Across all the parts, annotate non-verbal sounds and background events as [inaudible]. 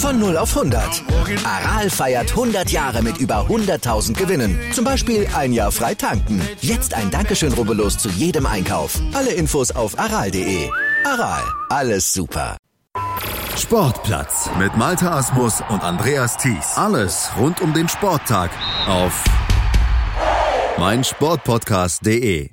Von 0 auf 100. Aral feiert 100 Jahre mit über 100.000 Gewinnen. Zum Beispiel ein Jahr frei tanken. Jetzt ein Dankeschön, rubbellos zu jedem Einkauf. Alle Infos auf aral.de. Aral, alles super. Sportplatz mit Malta Asmus und Andreas Thies. Alles rund um den Sporttag auf meinsportpodcast.de.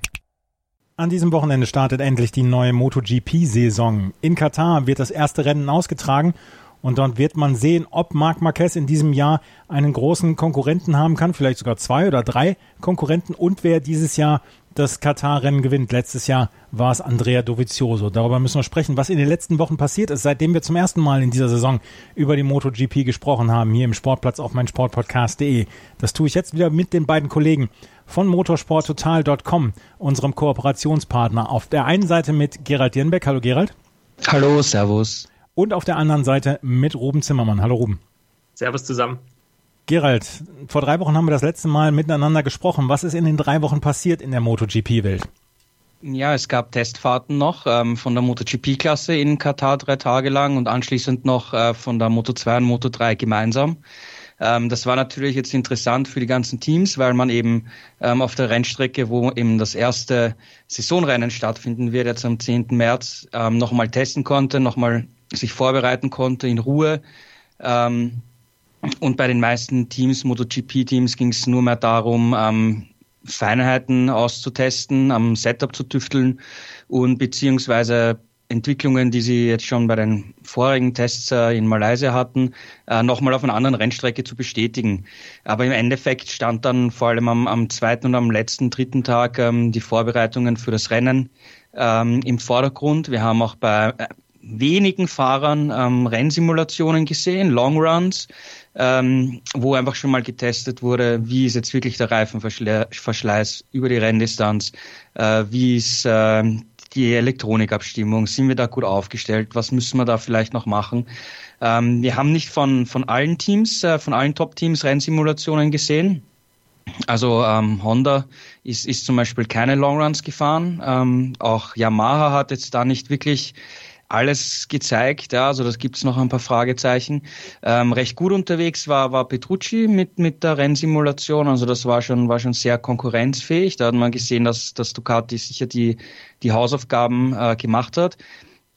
An diesem Wochenende startet endlich die neue MotoGP-Saison. In Katar wird das erste Rennen ausgetragen und dort wird man sehen, ob Marc Marquez in diesem Jahr einen großen Konkurrenten haben kann, vielleicht sogar zwei oder drei Konkurrenten und wer dieses Jahr das Katar-Rennen gewinnt. Letztes Jahr war es Andrea Dovizioso. Darüber müssen wir sprechen, was in den letzten Wochen passiert ist, seitdem wir zum ersten Mal in dieser Saison über die MotoGP gesprochen haben, hier im Sportplatz auf meinsportpodcast.de. Das tue ich jetzt wieder mit den beiden Kollegen von motorsporttotal.com, unserem Kooperationspartner. Auf der einen Seite mit Gerald Dienbeck. Hallo Gerald. Hallo, Servus. Und auf der anderen Seite mit Ruben Zimmermann. Hallo Ruben. Servus zusammen. Gerald, vor drei Wochen haben wir das letzte Mal miteinander gesprochen. Was ist in den drei Wochen passiert in der MotoGP-Welt? Ja, es gab Testfahrten noch ähm, von der MotoGP-Klasse in Katar drei Tage lang und anschließend noch äh, von der Moto 2 und Moto 3 gemeinsam. Ähm, das war natürlich jetzt interessant für die ganzen Teams, weil man eben ähm, auf der Rennstrecke, wo eben das erste Saisonrennen stattfinden wird, jetzt am 10. März, ähm, nochmal testen konnte, nochmal sich vorbereiten konnte in Ruhe. Ähm, und bei den meisten Teams, MotoGP-Teams, ging es nur mehr darum, ähm, Feinheiten auszutesten, am Setup zu tüfteln und beziehungsweise Entwicklungen, die sie jetzt schon bei den vorigen Tests äh, in Malaysia hatten, äh, nochmal auf einer anderen Rennstrecke zu bestätigen. Aber im Endeffekt stand dann vor allem am, am zweiten und am letzten, dritten Tag ähm, die Vorbereitungen für das Rennen ähm, im Vordergrund. Wir haben auch bei äh, wenigen Fahrern ähm, Rennsimulationen gesehen, Longruns, ähm, wo einfach schon mal getestet wurde, wie ist jetzt wirklich der Reifenverschleiß über die Renndistanz, äh, wie ist äh, die Elektronikabstimmung, sind wir da gut aufgestellt, was müssen wir da vielleicht noch machen. Ähm, wir haben nicht von, von allen Teams, äh, von allen Top-Teams Rennsimulationen gesehen. Also ähm, Honda ist, ist zum Beispiel keine Longruns gefahren. Ähm, auch Yamaha hat jetzt da nicht wirklich alles gezeigt. Ja, also das gibt's noch ein paar Fragezeichen. Ähm, recht gut unterwegs war, war Petrucci mit, mit der Rennsimulation. Also das war schon, war schon sehr konkurrenzfähig. Da hat man gesehen, dass, dass Ducati sicher die, die Hausaufgaben äh, gemacht hat.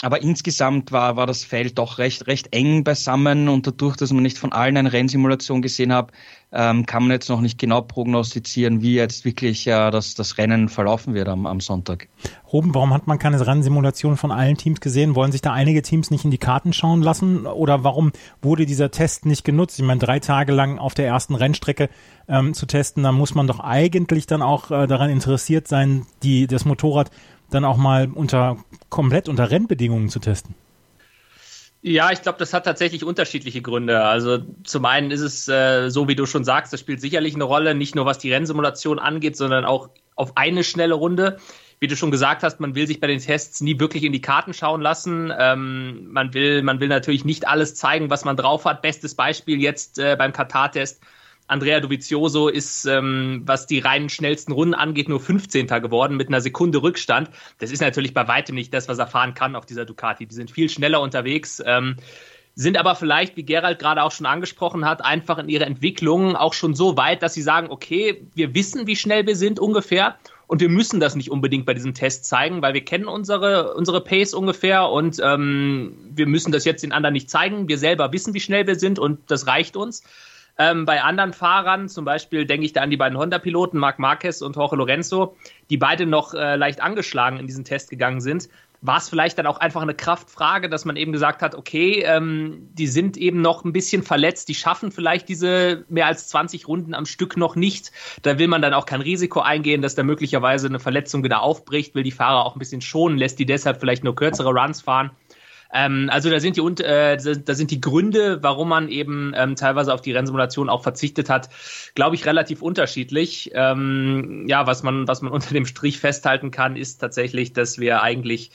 Aber insgesamt war, war das Feld doch recht, recht eng beisammen und dadurch, dass man nicht von allen eine Rennsimulation gesehen hat, ähm, kann man jetzt noch nicht genau prognostizieren, wie jetzt wirklich äh, das, das Rennen verlaufen wird am, am Sonntag. Ruben, warum hat man keine Rennsimulation von allen Teams gesehen? Wollen sich da einige Teams nicht in die Karten schauen lassen? Oder warum wurde dieser Test nicht genutzt? Ich meine, drei Tage lang auf der ersten Rennstrecke ähm, zu testen, da muss man doch eigentlich dann auch äh, daran interessiert sein, die, das Motorrad dann auch mal unter komplett unter Rennbedingungen zu testen? Ja, ich glaube, das hat tatsächlich unterschiedliche Gründe. Also zum einen ist es äh, so, wie du schon sagst, das spielt sicherlich eine Rolle, nicht nur was die Rennsimulation angeht, sondern auch auf eine schnelle Runde. Wie du schon gesagt hast, man will sich bei den Tests nie wirklich in die Karten schauen lassen. Ähm, man will, man will natürlich nicht alles zeigen, was man drauf hat. Bestes Beispiel jetzt äh, beim Katar-Test Andrea Dovizioso ist, ähm, was die reinen schnellsten Runden angeht, nur 15. geworden mit einer Sekunde Rückstand. Das ist natürlich bei weitem nicht das, was er fahren kann auf dieser Ducati. Die sind viel schneller unterwegs. Ähm, sind aber vielleicht, wie Gerald gerade auch schon angesprochen hat, einfach in ihrer Entwicklung auch schon so weit, dass sie sagen, okay, wir wissen, wie schnell wir sind ungefähr und wir müssen das nicht unbedingt bei diesem Test zeigen, weil wir kennen unsere, unsere Pace ungefähr und ähm, wir müssen das jetzt den anderen nicht zeigen. Wir selber wissen, wie schnell wir sind und das reicht uns. Ähm, bei anderen Fahrern, zum Beispiel denke ich da an die beiden Honda-Piloten, Marc Marquez und Jorge Lorenzo, die beide noch äh, leicht angeschlagen in diesen Test gegangen sind, war es vielleicht dann auch einfach eine Kraftfrage, dass man eben gesagt hat, okay, ähm, die sind eben noch ein bisschen verletzt, die schaffen vielleicht diese mehr als 20 Runden am Stück noch nicht. Da will man dann auch kein Risiko eingehen, dass da möglicherweise eine Verletzung wieder aufbricht, will die Fahrer auch ein bisschen schonen, lässt die deshalb vielleicht nur kürzere Runs fahren. Ähm, also da sind die äh, da sind die Gründe, warum man eben ähm, teilweise auf die Rennsimulation auch verzichtet hat, glaube ich, relativ unterschiedlich. Ähm, ja, was man was man [laughs] unter dem Strich festhalten kann, ist tatsächlich, dass wir eigentlich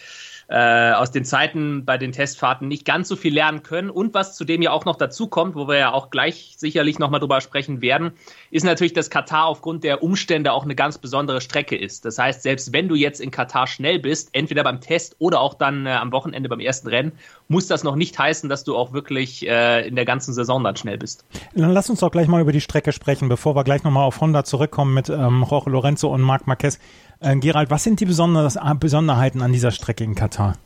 äh, aus den Zeiten bei den Testfahrten nicht ganz so viel lernen können. Und was zudem ja auch noch dazu kommt, wo wir ja auch gleich sicherlich nochmal drüber sprechen werden, ist natürlich, dass Katar aufgrund der Umstände auch eine ganz besondere Strecke ist. Das heißt, selbst wenn du jetzt in Katar schnell bist, entweder beim Test oder auch dann äh, am Wochenende beim ersten Rennen, muss das noch nicht heißen, dass du auch wirklich äh, in der ganzen Saison dann schnell bist. Dann lass uns doch gleich mal über die Strecke sprechen, bevor wir gleich nochmal auf Honda zurückkommen mit ähm, Jorge Lorenzo und Marc Marquez. Äh, Gerald, was sind die Besonderheiten an dieser Strecke in Katar?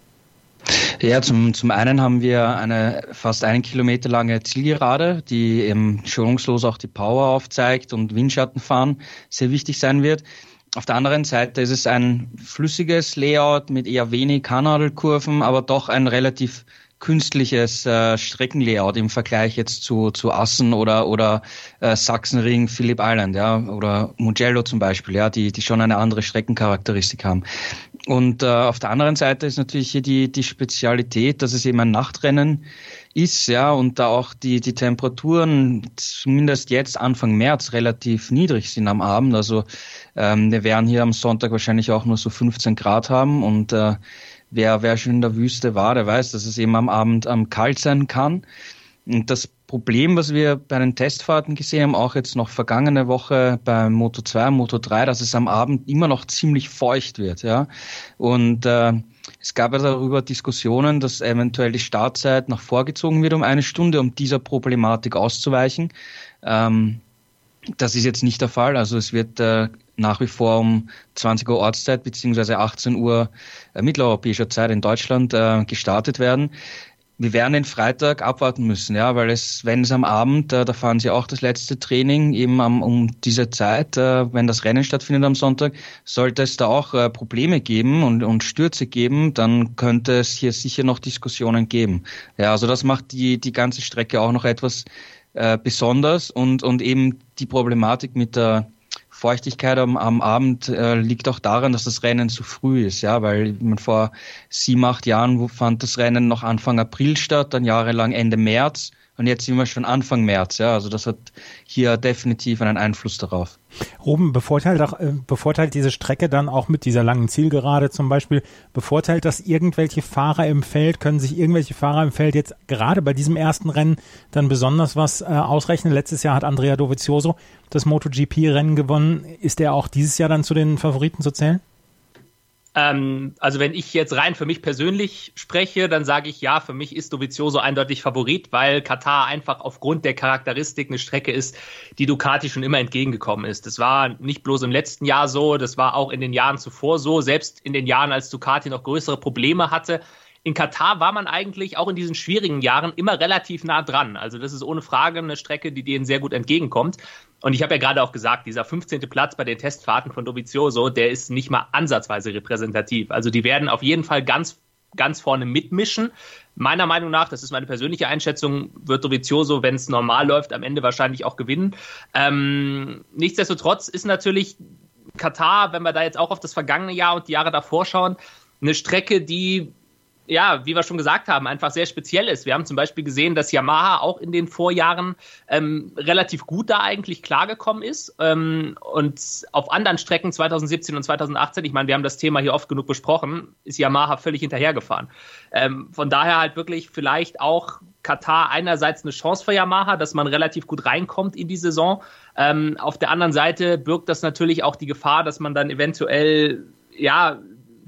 Ja, zum, zum einen haben wir eine fast einen Kilometer lange Zielgerade, die eben schonungslos auch die Power aufzeigt und Windschattenfahren sehr wichtig sein wird. Auf der anderen Seite ist es ein flüssiges Layout mit eher wenig Kanalkurven, aber doch ein relativ künstliches äh, Streckenlayout im Vergleich jetzt zu, zu Assen oder, oder äh, Sachsenring, Phillip Island, ja, oder Mugello zum Beispiel, ja, die, die schon eine andere Streckencharakteristik haben. Und äh, auf der anderen Seite ist natürlich hier die, die Spezialität, dass es eben ein Nachtrennen ist, ja, und da auch die, die Temperaturen zumindest jetzt Anfang März relativ niedrig sind am Abend. Also ähm, wir werden hier am Sonntag wahrscheinlich auch nur so 15 Grad haben und äh, wer, wer schon in der Wüste war, der weiß, dass es eben am Abend am kalt sein kann. Und das Problem, was wir bei den Testfahrten gesehen haben, auch jetzt noch vergangene Woche bei Moto 2 Moto 3, dass es am Abend immer noch ziemlich feucht wird, ja. Und äh, es gab ja darüber Diskussionen, dass eventuell die Startzeit noch vorgezogen wird um eine Stunde, um dieser Problematik auszuweichen. Ähm, das ist jetzt nicht der Fall. Also es wird äh, nach wie vor um 20 Uhr Ortszeit beziehungsweise 18 Uhr äh, mitteleuropäischer Zeit in Deutschland äh, gestartet werden. Wir werden den Freitag abwarten müssen, ja, weil es, wenn es am Abend, äh, da fahren sie auch das letzte Training eben am, um diese Zeit, äh, wenn das Rennen stattfindet am Sonntag, sollte es da auch äh, Probleme geben und, und Stürze geben, dann könnte es hier sicher noch Diskussionen geben. Ja, also das macht die, die ganze Strecke auch noch etwas äh, besonders und, und eben die Problematik mit der Feuchtigkeit am, am Abend äh, liegt auch daran, dass das Rennen zu früh ist, ja, weil man vor sieben, acht Jahren fand das Rennen noch Anfang April statt, dann jahrelang Ende März und jetzt sind wir schon Anfang März, ja. Also das hat hier definitiv einen Einfluss darauf. Ruben, bevorteilt, auch, äh, bevorteilt diese Strecke dann auch mit dieser langen Zielgerade zum Beispiel, bevorteilt das irgendwelche Fahrer im Feld, können sich irgendwelche Fahrer im Feld jetzt gerade bei diesem ersten Rennen dann besonders was äh, ausrechnen? Letztes Jahr hat Andrea Dovizioso das MotoGP-Rennen gewonnen. Ist er auch dieses Jahr dann zu den Favoriten zu zählen? Ähm, also wenn ich jetzt rein für mich persönlich spreche, dann sage ich ja, für mich ist Dovizioso eindeutig Favorit, weil Katar einfach aufgrund der Charakteristik eine Strecke ist, die Ducati schon immer entgegengekommen ist. Das war nicht bloß im letzten Jahr so, das war auch in den Jahren zuvor so, selbst in den Jahren, als Ducati noch größere Probleme hatte, in Katar war man eigentlich auch in diesen schwierigen Jahren immer relativ nah dran. Also das ist ohne Frage eine Strecke, die denen sehr gut entgegenkommt. Und ich habe ja gerade auch gesagt, dieser 15. Platz bei den Testfahrten von Dovizioso, der ist nicht mal ansatzweise repräsentativ. Also die werden auf jeden Fall ganz, ganz vorne mitmischen. Meiner Meinung nach, das ist meine persönliche Einschätzung, wird Dovizioso, wenn es normal läuft, am Ende wahrscheinlich auch gewinnen. Ähm, nichtsdestotrotz ist natürlich Katar, wenn wir da jetzt auch auf das vergangene Jahr und die Jahre davor schauen, eine Strecke, die ja, wie wir schon gesagt haben, einfach sehr speziell ist. Wir haben zum Beispiel gesehen, dass Yamaha auch in den Vorjahren ähm, relativ gut da eigentlich klargekommen ist. Ähm, und auf anderen Strecken 2017 und 2018, ich meine, wir haben das Thema hier oft genug besprochen, ist Yamaha völlig hinterhergefahren. Ähm, von daher halt wirklich vielleicht auch Katar einerseits eine Chance für Yamaha, dass man relativ gut reinkommt in die Saison. Ähm, auf der anderen Seite birgt das natürlich auch die Gefahr, dass man dann eventuell ja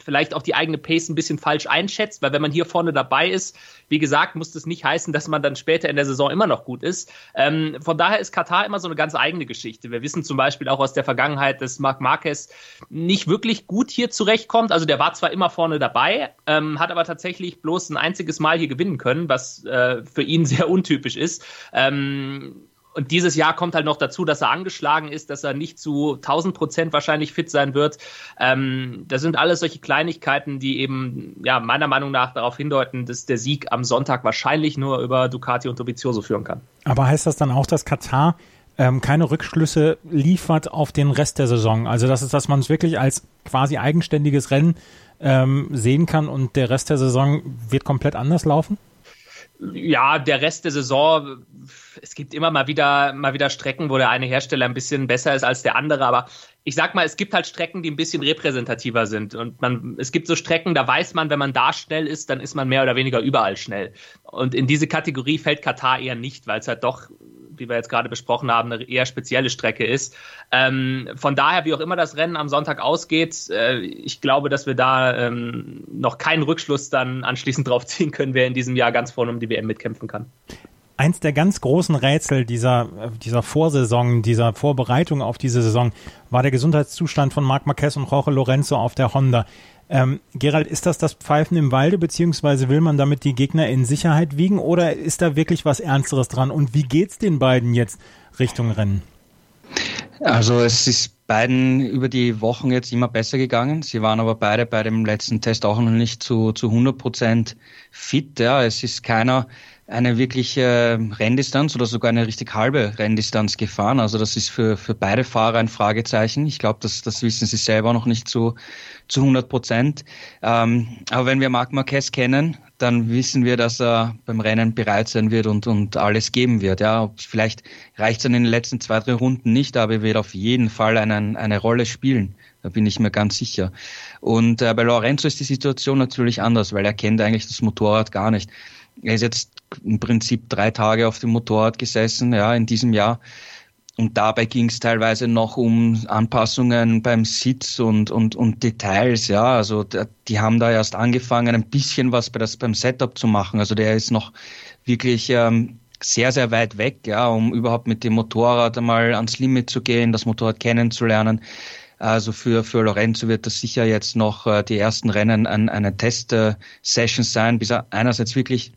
vielleicht auch die eigene Pace ein bisschen falsch einschätzt, weil wenn man hier vorne dabei ist, wie gesagt, muss das nicht heißen, dass man dann später in der Saison immer noch gut ist. Ähm, von daher ist Katar immer so eine ganz eigene Geschichte. Wir wissen zum Beispiel auch aus der Vergangenheit, dass Marc Marquez nicht wirklich gut hier zurechtkommt. Also der war zwar immer vorne dabei, ähm, hat aber tatsächlich bloß ein einziges Mal hier gewinnen können, was äh, für ihn [laughs] sehr untypisch ist. Ähm, und dieses Jahr kommt halt noch dazu, dass er angeschlagen ist, dass er nicht zu 1000 Prozent wahrscheinlich fit sein wird. Ähm, das sind alles solche Kleinigkeiten, die eben ja meiner Meinung nach darauf hindeuten, dass der Sieg am Sonntag wahrscheinlich nur über Ducati und Dovizioso führen kann. Aber heißt das dann auch, dass Katar ähm, keine Rückschlüsse liefert auf den Rest der Saison? Also das ist, dass man es wirklich als quasi eigenständiges Rennen ähm, sehen kann und der Rest der Saison wird komplett anders laufen? Ja, der Rest der Saison, es gibt immer mal wieder, mal wieder Strecken, wo der eine Hersteller ein bisschen besser ist als der andere, aber ich sag mal, es gibt halt Strecken, die ein bisschen repräsentativer sind. Und man, es gibt so Strecken, da weiß man, wenn man da schnell ist, dann ist man mehr oder weniger überall schnell. Und in diese Kategorie fällt Katar eher nicht, weil es halt doch wie wir jetzt gerade besprochen haben, eine eher spezielle Strecke ist. Ähm, von daher, wie auch immer das Rennen am Sonntag ausgeht, äh, ich glaube, dass wir da ähm, noch keinen Rückschluss dann anschließend [laughs] drauf ziehen können, wer in diesem Jahr ganz vorne um die WM mitkämpfen kann. Eins der ganz großen Rätsel dieser, dieser Vorsaison, dieser Vorbereitung auf diese Saison war der Gesundheitszustand von Marc Marquez und Jorge Lorenzo auf der Honda. Ähm, Gerald, ist das das Pfeifen im Walde, beziehungsweise will man damit die Gegner in Sicherheit wiegen oder ist da wirklich was Ernsteres dran? Und wie geht's den beiden jetzt Richtung Rennen? Also es ist beiden über die Wochen jetzt immer besser gegangen. Sie waren aber beide bei dem letzten Test auch noch nicht zu, zu 100 Prozent fit. Ja, es ist keiner eine wirkliche Renndistanz oder sogar eine richtig halbe Renndistanz gefahren. Also das ist für, für beide Fahrer ein Fragezeichen. Ich glaube, das, das wissen sie selber noch nicht zu, zu 100 Prozent. Ähm, aber wenn wir Marc Marquez kennen, dann wissen wir, dass er beim Rennen bereit sein wird und, und alles geben wird. Ja, vielleicht reicht es in den letzten zwei, drei Runden nicht, aber er wird auf jeden Fall einen, eine Rolle spielen. Da bin ich mir ganz sicher. Und äh, bei Lorenzo ist die Situation natürlich anders, weil er kennt eigentlich das Motorrad gar nicht. Er ist jetzt im Prinzip drei Tage auf dem Motorrad gesessen, ja, in diesem Jahr. Und dabei ging es teilweise noch um Anpassungen beim Sitz und, und, und Details, ja. Also die haben da erst angefangen, ein bisschen was bei das, beim Setup zu machen. Also der ist noch wirklich ähm, sehr, sehr weit weg, ja, um überhaupt mit dem Motorrad einmal ans Limit zu gehen, das Motorrad kennenzulernen. Also für, für Lorenzo wird das sicher jetzt noch äh, die ersten Rennen an eine Test-Session sein, bis er einerseits wirklich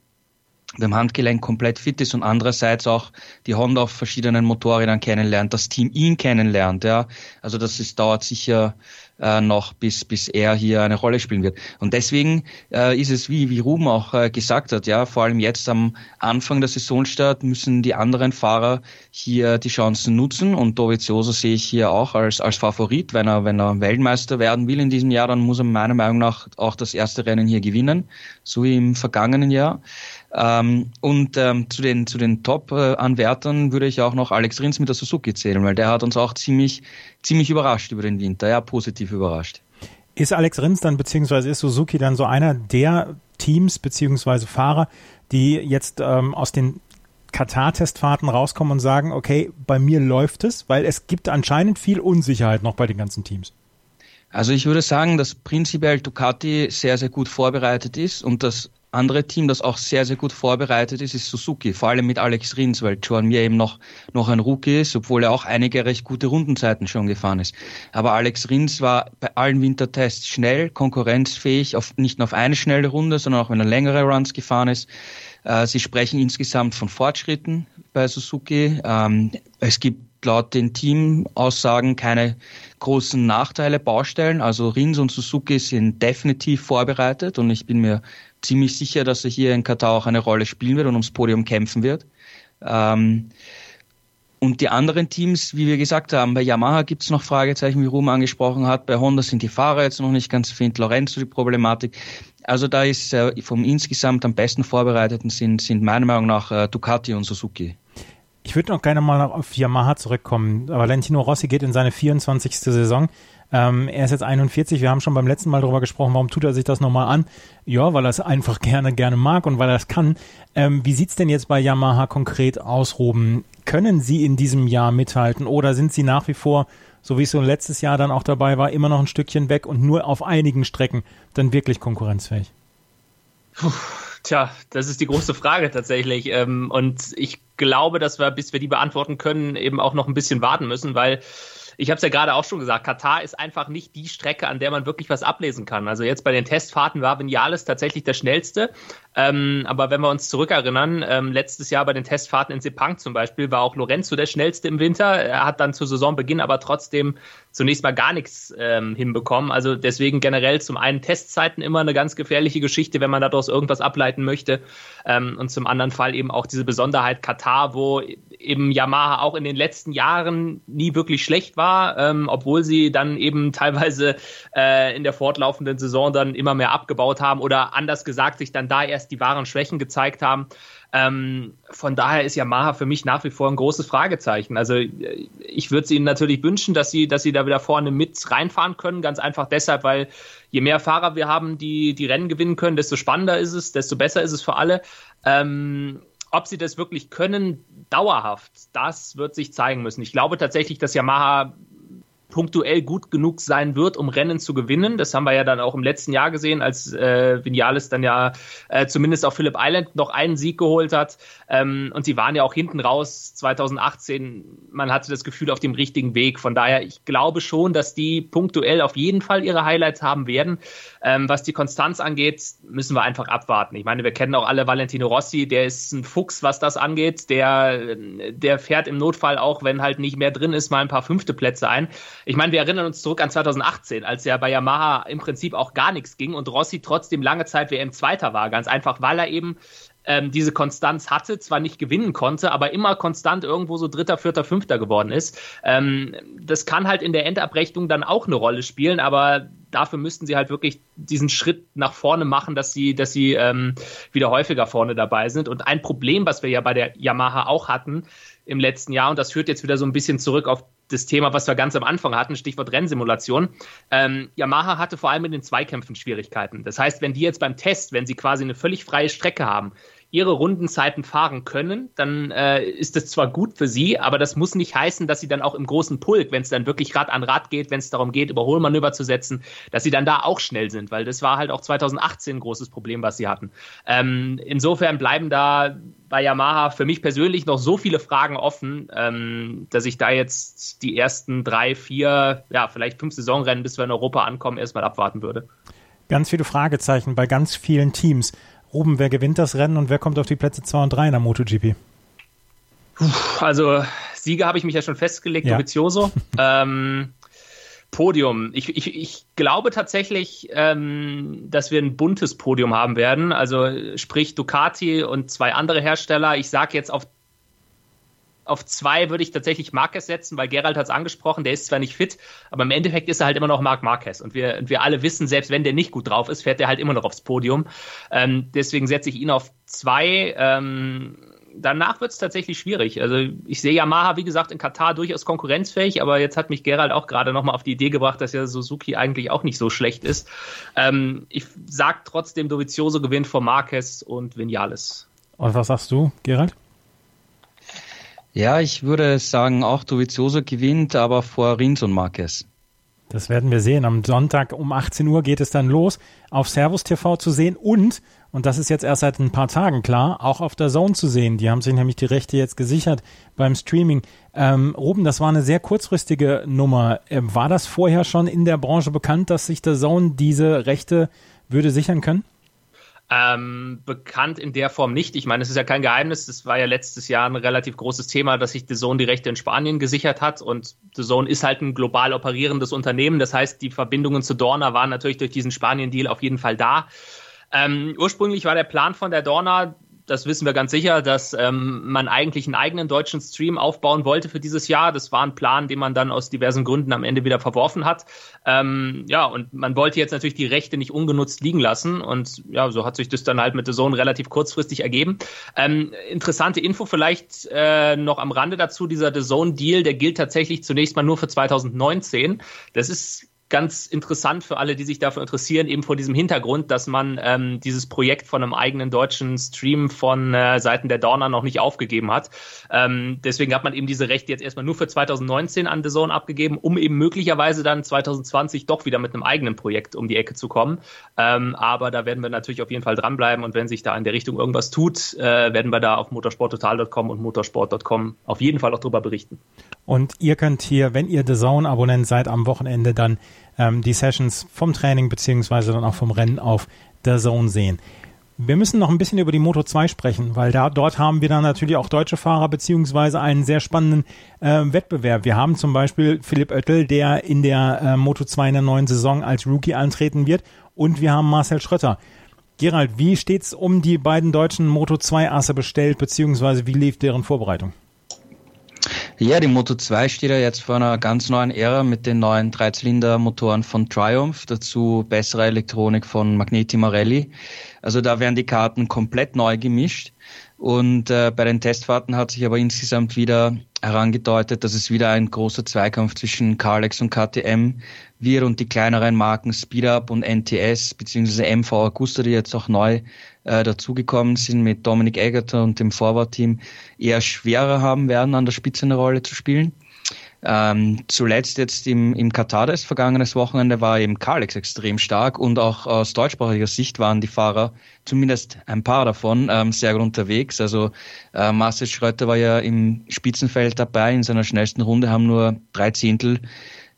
beim Handgelenk komplett fit ist und andererseits auch die Honda auf verschiedenen Motorrädern kennenlernt, das Team ihn kennenlernt, ja. Also das ist, dauert sicher äh, noch, bis, bis er hier eine Rolle spielen wird. Und deswegen äh, ist es, wie, wie Ruben auch äh, gesagt hat, ja, vor allem jetzt am Anfang der Saisonstart müssen die anderen Fahrer hier die Chancen nutzen und Dovizioso sehe ich hier auch als, als Favorit, wenn er, wenn er Weltmeister werden will in diesem Jahr, dann muss er meiner Meinung nach auch das erste Rennen hier gewinnen, so wie im vergangenen Jahr. Ähm, und ähm, zu den, zu den Top-Anwärtern würde ich auch noch Alex Rins mit der Suzuki zählen, weil der hat uns auch ziemlich, ziemlich überrascht über den Winter, ja, positiv überrascht. Ist Alex Rins dann, beziehungsweise ist Suzuki dann so einer der Teams, beziehungsweise Fahrer, die jetzt ähm, aus den Katar-Testfahrten rauskommen und sagen, okay, bei mir läuft es, weil es gibt anscheinend viel Unsicherheit noch bei den ganzen Teams. Also ich würde sagen, dass prinzipiell Ducati sehr, sehr gut vorbereitet ist und dass andere Team, das auch sehr, sehr gut vorbereitet ist, ist Suzuki, vor allem mit Alex Rins, weil Joan Mir eben noch, noch ein Rookie ist, obwohl er auch einige recht gute Rundenzeiten schon gefahren ist. Aber Alex Rins war bei allen Wintertests schnell, konkurrenzfähig, auf, nicht nur auf eine schnelle Runde, sondern auch wenn er längere Runs gefahren ist. Äh, sie sprechen insgesamt von Fortschritten bei Suzuki. Ähm, es gibt laut den Teamaussagen keine großen Nachteile, Baustellen. Also Rins und Suzuki sind definitiv vorbereitet und ich bin mir ziemlich sicher, dass er hier in Katar auch eine Rolle spielen wird und ums Podium kämpfen wird. Ähm, und die anderen Teams, wie wir gesagt haben, bei Yamaha gibt es noch Fragezeichen, wie Ruhm angesprochen hat. Bei Honda sind die Fahrer jetzt noch nicht ganz fit. Lorenzo die Problematik. Also da ist äh, vom insgesamt am besten vorbereiteten sind, sind meiner Meinung nach äh, Ducati und Suzuki. Ich würde noch gerne mal auf Yamaha zurückkommen. Valentino Rossi geht in seine 24. Saison. Ähm, er ist jetzt 41. Wir haben schon beim letzten Mal darüber gesprochen, warum tut er sich das nochmal an? Ja, weil er es einfach [laughs] gerne, gerne mag und weil er es kann. Ähm, wie sieht's denn jetzt bei Yamaha konkret aus, Ruben? Können Sie in diesem Jahr mithalten oder sind Sie nach wie vor, so wie es so letztes Jahr dann auch dabei war, immer noch ein Stückchen weg und nur auf einigen Strecken dann wirklich konkurrenzfähig? Puh, tja, das ist die große Frage tatsächlich. Ähm, und ich glaube, dass wir, bis wir die beantworten können, eben auch noch ein bisschen warten müssen, weil ich habe es ja gerade auch schon gesagt, Katar ist einfach nicht die Strecke, an der man wirklich was ablesen kann. Also jetzt bei den Testfahrten war Vinales tatsächlich der schnellste. Ähm, aber wenn wir uns zurückerinnern, ähm, letztes Jahr bei den Testfahrten in Sepang zum Beispiel war auch Lorenzo der schnellste im Winter. Er hat dann zu Saisonbeginn aber trotzdem zunächst mal gar nichts ähm, hinbekommen. Also deswegen generell zum einen Testzeiten immer eine ganz gefährliche Geschichte, wenn man daraus irgendwas ableiten möchte. Ähm, und zum anderen Fall eben auch diese Besonderheit Katar, wo eben Yamaha auch in den letzten Jahren nie wirklich schlecht war, ähm, obwohl sie dann eben teilweise äh, in der fortlaufenden Saison dann immer mehr abgebaut haben oder anders gesagt sich dann da erst die wahren Schwächen gezeigt haben. Ähm, von daher ist Yamaha für mich nach wie vor ein großes Fragezeichen. Also ich würde es ihnen natürlich wünschen, dass sie, dass sie da wieder vorne mit reinfahren können. Ganz einfach deshalb, weil je mehr Fahrer wir haben, die die Rennen gewinnen können, desto spannender ist es, desto besser ist es für alle. Ähm, ob sie das wirklich können, dauerhaft, das wird sich zeigen müssen. Ich glaube tatsächlich, dass Yamaha punktuell gut genug sein wird, um Rennen zu gewinnen. Das haben wir ja dann auch im letzten Jahr gesehen, als äh, Vinales dann ja äh, zumindest auf Phillip Island noch einen Sieg geholt hat. Ähm, und sie waren ja auch hinten raus 2018. Man hatte das Gefühl auf dem richtigen Weg. Von daher, ich glaube schon, dass die punktuell auf jeden Fall ihre Highlights haben werden. Ähm, was die Konstanz angeht, müssen wir einfach abwarten. Ich meine, wir kennen auch alle Valentino Rossi, der ist ein Fuchs, was das angeht. Der, der fährt im Notfall auch, wenn halt nicht mehr drin ist, mal ein paar fünfte Plätze ein. Ich meine, wir erinnern uns zurück an 2018, als ja bei Yamaha im Prinzip auch gar nichts ging und Rossi trotzdem lange Zeit WM-Zweiter war. Ganz einfach, weil er eben ähm, diese Konstanz hatte, zwar nicht gewinnen konnte, aber immer konstant irgendwo so Dritter, Vierter, Fünfter geworden ist. Ähm, das kann halt in der Endabrechnung dann auch eine Rolle spielen, aber dafür müssten sie halt wirklich diesen Schritt nach vorne machen, dass sie, dass sie ähm, wieder häufiger vorne dabei sind. Und ein Problem, was wir ja bei der Yamaha auch hatten im letzten Jahr, und das führt jetzt wieder so ein bisschen zurück auf das Thema, was wir ganz am Anfang hatten, Stichwort Rennsimulation. Ähm, Yamaha hatte vor allem in den Zweikämpfen Schwierigkeiten. Das heißt, wenn die jetzt beim Test, wenn sie quasi eine völlig freie Strecke haben, ihre Rundenzeiten fahren können, dann äh, ist das zwar gut für sie, aber das muss nicht heißen, dass sie dann auch im großen Pulk, wenn es dann wirklich Rad an Rad geht, wenn es darum geht, Überholmanöver zu setzen, dass sie dann da auch schnell sind, weil das war halt auch 2018 ein großes Problem, was sie hatten. Ähm, insofern bleiben da bei Yamaha für mich persönlich noch so viele Fragen offen, ähm, dass ich da jetzt die ersten drei, vier, ja, vielleicht fünf Saisonrennen, bis wir in Europa ankommen, erstmal abwarten würde. Ganz viele Fragezeichen bei ganz vielen Teams. Ruben, wer gewinnt das Rennen und wer kommt auf die Plätze 2 und 3 in der MotoGP? Also, Sieger habe ich mich ja schon festgelegt, ja. Dovizioso. [laughs] ähm, Podium. Ich, ich, ich glaube tatsächlich, ähm, dass wir ein buntes Podium haben werden. Also sprich Ducati und zwei andere Hersteller. Ich sage jetzt auf auf zwei würde ich tatsächlich Marquez setzen, weil Gerald hat es angesprochen, der ist zwar nicht fit, aber im Endeffekt ist er halt immer noch Marc Marquez. Und wir, und wir alle wissen, selbst wenn der nicht gut drauf ist, fährt er halt immer noch aufs Podium. Ähm, deswegen setze ich ihn auf zwei. Ähm, danach wird es tatsächlich schwierig. Also ich sehe Yamaha, wie gesagt, in Katar durchaus konkurrenzfähig, aber jetzt hat mich Gerald auch gerade nochmal auf die Idee gebracht, dass ja Suzuki eigentlich auch nicht so schlecht ist. Ähm, ich sage trotzdem, Dovizioso gewinnt vor Marquez und Vinales. Und was sagst du, Gerald? Ja, ich würde sagen, auch Dovizioso gewinnt, aber vor Rins und Marquez. Das werden wir sehen. Am Sonntag um 18 Uhr geht es dann los, auf Servus TV zu sehen und, und das ist jetzt erst seit ein paar Tagen klar, auch auf der Zone zu sehen. Die haben sich nämlich die Rechte jetzt gesichert beim Streaming. Ähm, Ruben, das war eine sehr kurzfristige Nummer. Ähm, war das vorher schon in der Branche bekannt, dass sich der Zone diese Rechte würde sichern können? Ähm, bekannt in der Form nicht. Ich meine, es ist ja kein Geheimnis. Das war ja letztes Jahr ein relativ großes Thema, dass sich The Zone die Rechte in Spanien gesichert hat. Und The Zone ist halt ein global operierendes Unternehmen. Das heißt, die Verbindungen zu Dorna waren natürlich durch diesen Spanien-Deal auf jeden Fall da. Ähm, ursprünglich war der Plan von der Dorna, das wissen wir ganz sicher, dass ähm, man eigentlich einen eigenen deutschen Stream aufbauen wollte für dieses Jahr. Das war ein Plan, den man dann aus diversen Gründen am Ende wieder verworfen hat. Ähm, ja, und man wollte jetzt natürlich die Rechte nicht ungenutzt liegen lassen. Und ja, so hat sich das dann halt mit der Zone relativ kurzfristig ergeben. Ähm, interessante Info vielleicht äh, noch am Rande dazu. Dieser The Zone Deal, der gilt tatsächlich zunächst mal nur für 2019. Das ist ganz interessant für alle, die sich dafür interessieren, eben vor diesem Hintergrund, dass man ähm, dieses Projekt von einem eigenen deutschen Stream von äh, Seiten der Dorner noch nicht aufgegeben hat. Ähm, deswegen hat man eben diese Rechte jetzt erstmal nur für 2019 an The Zone abgegeben, um eben möglicherweise dann 2020 doch wieder mit einem eigenen Projekt um die Ecke zu kommen. Ähm, aber da werden wir natürlich auf jeden Fall dranbleiben und wenn sich da in der Richtung irgendwas tut, äh, werden wir da auf motorsporttotal.com und motorsport.com auf jeden Fall auch drüber berichten. Und ihr könnt hier, wenn ihr The Zone-Abonnent seid, am Wochenende dann ähm, die Sessions vom Training beziehungsweise dann auch vom Rennen auf der Zone sehen. Wir müssen noch ein bisschen über die Moto 2 sprechen, weil da dort haben wir dann natürlich auch deutsche Fahrer beziehungsweise einen sehr spannenden äh, Wettbewerb. Wir haben zum Beispiel Philipp Oettel, der in der äh, Moto 2 in der neuen Saison als Rookie antreten wird, und wir haben Marcel Schrötter. Gerald, wie steht's um die beiden deutschen Moto 2 Asse bestellt, beziehungsweise wie lief deren Vorbereitung? Ja, die Moto 2 steht ja jetzt vor einer ganz neuen Ära mit den neuen Dreizylinder-Motoren von Triumph, dazu bessere Elektronik von Magneti Marelli. Also da werden die Karten komplett neu gemischt. Und äh, bei den Testfahrten hat sich aber insgesamt wieder herangedeutet, dass es wieder ein großer Zweikampf zwischen Carlex und KTM wird und die kleineren Marken Speedup und NTS bzw. MV Augusta, die jetzt auch neu äh, dazugekommen sind mit Dominic Eggerter und dem Forward-Team, eher schwerer haben werden, an der Spitze eine Rolle zu spielen. Ähm, zuletzt jetzt im, im Katar das vergangenes Wochenende war eben Kalex extrem stark und auch aus deutschsprachiger Sicht waren die Fahrer, zumindest ein paar davon, ähm, sehr gut unterwegs. Also äh, Marcel Schröter war ja im Spitzenfeld dabei in seiner schnellsten Runde, haben nur drei Zehntel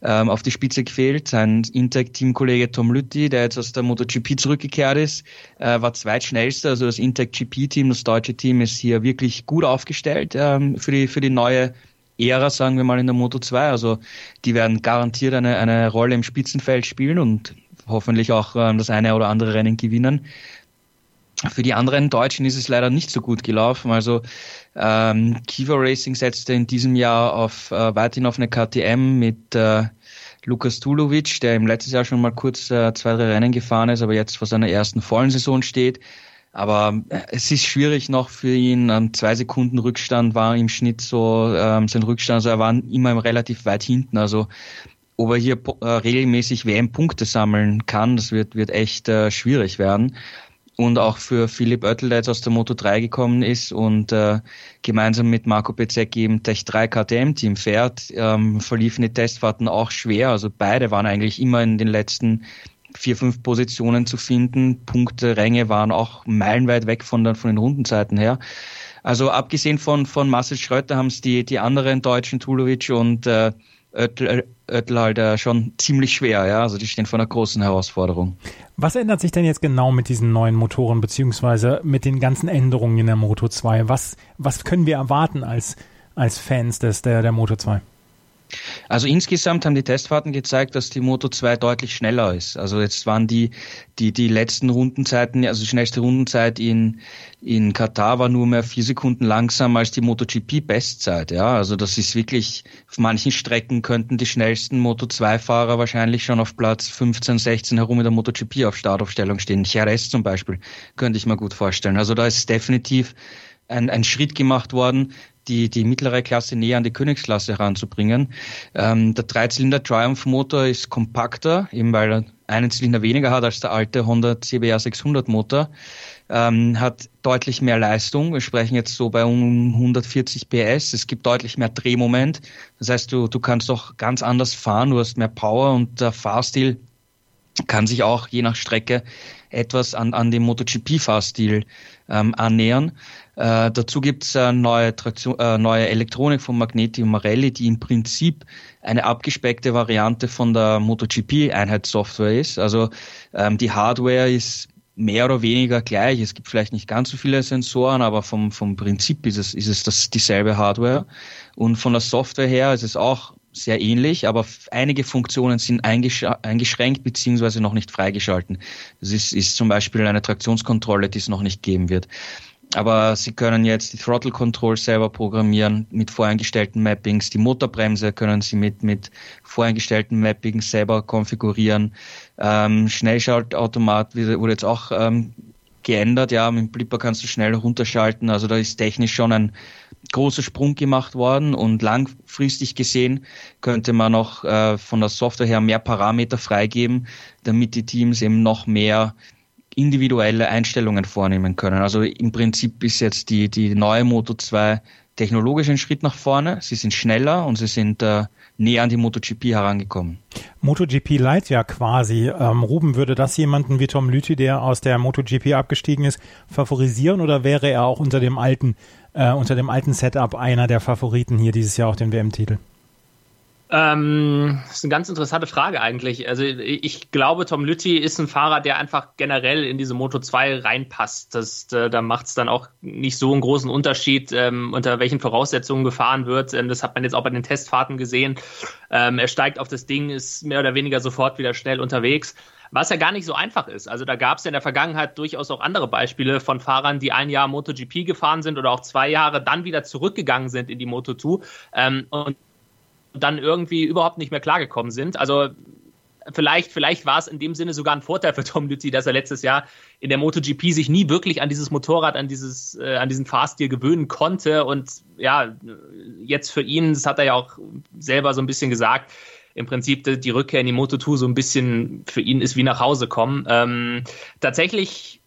ähm, auf die Spitze gefehlt. Sein Intec-Teamkollege Tom Lütti, der jetzt aus der MotoGP zurückgekehrt ist, äh, war zweitschnellster. Also das Intec-GP-Team, das deutsche Team, ist hier wirklich gut aufgestellt ähm, für, die, für die neue Ära, sagen wir mal, in der Moto 2. Also die werden garantiert eine, eine Rolle im Spitzenfeld spielen und hoffentlich auch ähm, das eine oder andere Rennen gewinnen. Für die anderen Deutschen ist es leider nicht so gut gelaufen. Also ähm, Kiva Racing setzte in diesem Jahr auf äh, weiterhin auf eine KTM mit äh, Lukas Tulovic, der im letzten Jahr schon mal kurz äh, zwei, drei Rennen gefahren ist, aber jetzt vor seiner ersten vollen Saison steht. Aber äh, es ist schwierig noch für ihn. Ähm, zwei Sekunden Rückstand war im Schnitt so ähm, sein Rückstand. Also er war immer relativ weit hinten. Also ob er hier äh, regelmäßig WM-Punkte sammeln kann, das wird, wird echt äh, schwierig werden. Und auch für Philipp Oettel, der jetzt aus der Moto 3 gekommen ist und äh, gemeinsam mit Marco Bezzecchi im Tech 3 KTM-Team fährt, ähm, verliefen die Testfahrten auch schwer. Also beide waren eigentlich immer in den letzten vier, fünf Positionen zu finden. Punkte, Ränge waren auch meilenweit weg von, den, von den Rundenzeiten her. Also abgesehen von, von Marcel Schröter haben es die, die anderen Deutschen, Tulovic und äh, Oettel, Oettel halt äh, schon ziemlich schwer. Ja? Also die stehen vor einer großen Herausforderung. Was ändert sich denn jetzt genau mit diesen neuen Motoren beziehungsweise mit den ganzen Änderungen in der Moto 2? Was, was können wir erwarten als, als Fans des, der, der Moto 2? Also insgesamt haben die Testfahrten gezeigt, dass die Moto 2 deutlich schneller ist. Also jetzt waren die, die, die letzten Rundenzeiten, also die schnellste Rundenzeit in, in Katar war nur mehr vier Sekunden langsamer als die MotoGP Bestzeit. Ja, also das ist wirklich, auf manchen Strecken könnten die schnellsten Moto 2 Fahrer wahrscheinlich schon auf Platz 15, 16 herum in der MotoGP auf Startaufstellung stehen. Jerez zum Beispiel könnte ich mir gut vorstellen. Also da ist definitiv ein, ein Schritt gemacht worden, die, die mittlere Klasse näher an die Königsklasse heranzubringen. Ähm, der Dreizylinder Triumph Motor ist kompakter, eben weil er einen Zylinder weniger hat als der alte Honda CBR 600 Motor. Ähm, hat deutlich mehr Leistung. Wir sprechen jetzt so bei um 140 PS. Es gibt deutlich mehr Drehmoment. Das heißt, du, du kannst auch ganz anders fahren. Du hast mehr Power und der Fahrstil kann sich auch je nach Strecke etwas an, an dem MotoGP-Fahrstil ähm, annähern. Äh, dazu gibt es äh, neue, äh, neue Elektronik von Magneti und Marelli, die im Prinzip eine abgespeckte Variante von der MotoGP-Einheitssoftware ist. Also ähm, die Hardware ist mehr oder weniger gleich. Es gibt vielleicht nicht ganz so viele Sensoren, aber vom, vom Prinzip ist es, ist es das, dieselbe Hardware. Und von der Software her ist es auch sehr ähnlich, aber einige Funktionen sind eingeschränkt beziehungsweise noch nicht freigeschalten. Das ist, ist zum Beispiel eine Traktionskontrolle, die es noch nicht geben wird. Aber Sie können jetzt die Throttle Control selber programmieren mit voreingestellten Mappings. Die Motorbremse können Sie mit, mit voreingestellten Mappings selber konfigurieren. Ähm, Schnellschaltautomat wurde jetzt auch ähm, geändert. Ja, mit dem Blipper kannst du schnell runterschalten. Also da ist technisch schon ein großer Sprung gemacht worden und langfristig gesehen könnte man noch äh, von der Software her mehr Parameter freigeben, damit die Teams eben noch mehr individuelle Einstellungen vornehmen können. Also im Prinzip ist jetzt die, die neue Moto 2 technologisch ein Schritt nach vorne. Sie sind schneller und sie sind äh, näher an die MotoGP herangekommen. MotoGP Light ja quasi. Ähm, Ruben, würde das jemanden wie Tom Lüthi, der aus der MotoGP abgestiegen ist, favorisieren oder wäre er auch unter dem alten, äh, unter dem alten Setup einer der Favoriten hier dieses Jahr auf den WM-Titel? Ähm, das ist eine ganz interessante Frage eigentlich. Also ich glaube, Tom Lütti ist ein Fahrer, der einfach generell in diese Moto 2 reinpasst. Das, äh, da macht es dann auch nicht so einen großen Unterschied, ähm, unter welchen Voraussetzungen gefahren wird. Ähm, das hat man jetzt auch bei den Testfahrten gesehen. Ähm, er steigt auf das Ding, ist mehr oder weniger sofort wieder schnell unterwegs. Was ja gar nicht so einfach ist. Also da gab es ja in der Vergangenheit durchaus auch andere Beispiele von Fahrern, die ein Jahr MotoGP gefahren sind oder auch zwei Jahre dann wieder zurückgegangen sind in die Moto2 ähm, und dann irgendwie überhaupt nicht mehr klargekommen sind. Also vielleicht, vielleicht war es in dem Sinne sogar ein Vorteil für Tom Lützi, dass er letztes Jahr in der MotoGP sich nie wirklich an dieses Motorrad, an dieses, äh, an diesen Fahrstil gewöhnen konnte. Und ja, jetzt für ihn, das hat er ja auch selber so ein bisschen gesagt, im Prinzip die Rückkehr in die Moto2 so ein bisschen für ihn ist wie nach Hause kommen. Ähm, tatsächlich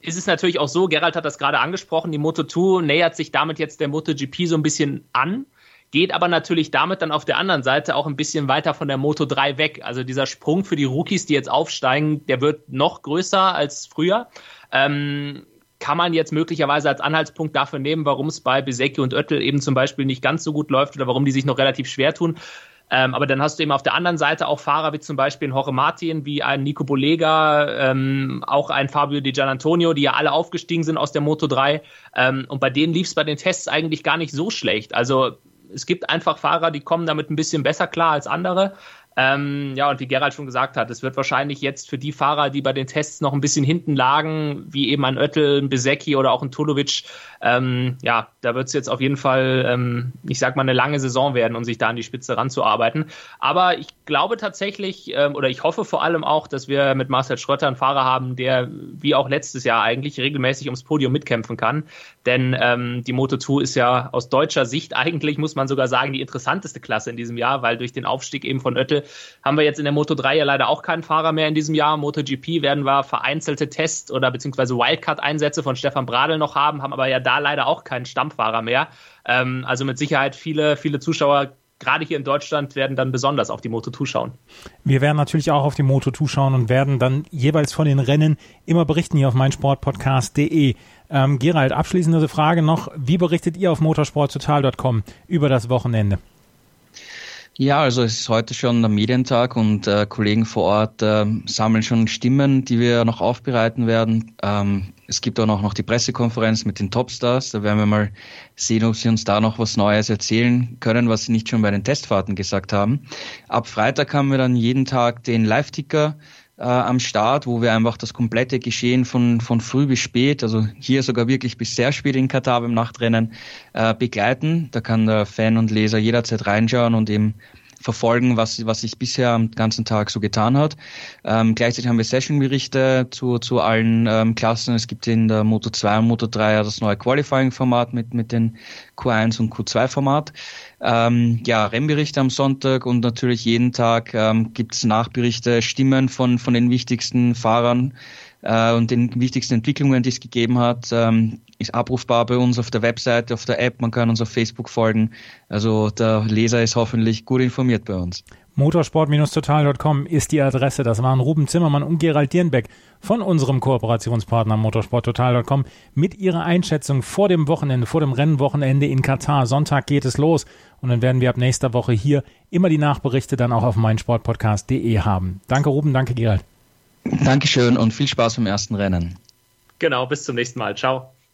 ist es natürlich auch so, Gerald hat das gerade angesprochen, die Moto2 nähert sich damit jetzt der MotoGP so ein bisschen an geht aber natürlich damit dann auf der anderen Seite auch ein bisschen weiter von der Moto 3 weg. Also dieser Sprung für die Rookies, die jetzt aufsteigen, der wird noch größer als früher. Ähm, kann man jetzt möglicherweise als Anhaltspunkt dafür nehmen, warum es bei Besecki und Oettel eben zum Beispiel nicht ganz so gut läuft oder warum die sich noch relativ schwer tun. Ähm, aber dann hast du eben auf der anderen Seite auch Fahrer wie zum Beispiel ein Jorge Martin, wie ein Nico Bolega, ähm, auch ein Fabio Di Gianantonio, die ja alle aufgestiegen sind aus der Moto 3. Ähm, und bei denen lief es bei den Tests eigentlich gar nicht so schlecht. Also es gibt einfach Fahrer, die kommen damit ein bisschen besser klar als andere. Ähm, ja, und wie Gerald schon gesagt hat, es wird wahrscheinlich jetzt für die Fahrer, die bei den Tests noch ein bisschen hinten lagen, wie eben ein Oettel, ein Besecki oder auch ein Tulovic, ähm, ja, da wird es jetzt auf jeden Fall, ähm, ich sag mal, eine lange Saison werden, um sich da an die Spitze ranzuarbeiten. Aber ich glaube tatsächlich, ähm, oder ich hoffe vor allem auch, dass wir mit Marcel Schröter einen Fahrer haben, der wie auch letztes Jahr eigentlich regelmäßig ums Podium mitkämpfen kann. Denn ähm, die Moto2 ist ja aus deutscher Sicht eigentlich, muss man sogar sagen, die interessanteste Klasse in diesem Jahr, weil durch den Aufstieg eben von Oettel haben wir jetzt in der Moto3 ja leider auch keinen Fahrer mehr in diesem Jahr. MotoGP werden wir vereinzelte Test- oder beziehungsweise Wildcard-Einsätze von Stefan Bradl noch haben, haben aber ja da leider auch keinen Stammfahrer mehr. Ähm, also mit Sicherheit viele, viele Zuschauer gerade hier in Deutschland werden dann besonders auf die Moto2 schauen. Wir werden natürlich auch auf die Moto2 schauen und werden dann jeweils von den Rennen immer berichten hier auf meinsportpodcast.de. Ähm, Gerald, abschließende Frage noch. Wie berichtet ihr auf motorsporttotal.com über das Wochenende? Ja, also es ist heute schon der Medientag und äh, Kollegen vor Ort äh, sammeln schon Stimmen, die wir noch aufbereiten werden. Ähm, es gibt auch noch, noch die Pressekonferenz mit den Topstars. Da werden wir mal sehen, ob sie uns da noch was Neues erzählen können, was sie nicht schon bei den Testfahrten gesagt haben. Ab Freitag haben wir dann jeden Tag den Live-Ticker äh, am Start, wo wir einfach das komplette Geschehen von, von früh bis spät, also hier sogar wirklich bis sehr spät in Katar beim Nachtrennen äh, begleiten. Da kann der Fan und Leser jederzeit reinschauen und eben verfolgen, was, was sich bisher am ganzen Tag so getan hat. Ähm, gleichzeitig haben wir Session-Berichte zu, zu allen ähm, Klassen. Es gibt in der Moto 2 und Moto 3 das neue Qualifying-Format mit, mit den Q1 und Q2-Format. Ähm, ja, Rennberichte am Sonntag und natürlich jeden Tag ähm, gibt es Nachberichte, Stimmen von, von den wichtigsten Fahrern äh, und den wichtigsten Entwicklungen, die es gegeben hat. Ähm, ist abrufbar bei uns auf der Webseite, auf der App, man kann uns auf Facebook folgen. Also der Leser ist hoffentlich gut informiert bei uns. Motorsport-total.com ist die Adresse. Das waren Ruben Zimmermann und Gerald Dierenbeck von unserem Kooperationspartner Motorsport-total.com mit ihrer Einschätzung vor dem Wochenende, vor dem Rennwochenende in Katar. Sonntag geht es los und dann werden wir ab nächster Woche hier immer die Nachberichte dann auch auf meinsportpodcast.de haben. Danke Ruben, danke Gerald. Dankeschön und viel Spaß beim ersten Rennen. Genau, bis zum nächsten Mal. Ciao.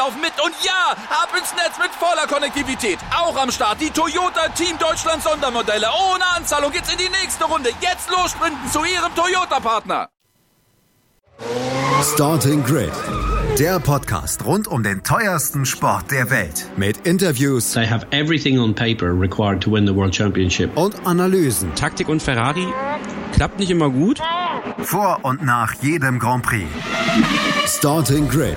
laufen mit. Und ja, ab ins Netz mit voller Konnektivität. Auch am Start die Toyota Team Deutschland Sondermodelle. Ohne Anzahlung geht's in die nächste Runde. Jetzt los sprinten zu Ihrem Toyota-Partner. Starting Grid. Der Podcast rund um den teuersten Sport der Welt. Mit Interviews. I have everything on paper required to win the World Championship. Und Analysen. Taktik und Ferrari klappt nicht immer gut. Vor und nach jedem Grand Prix. Starting Grid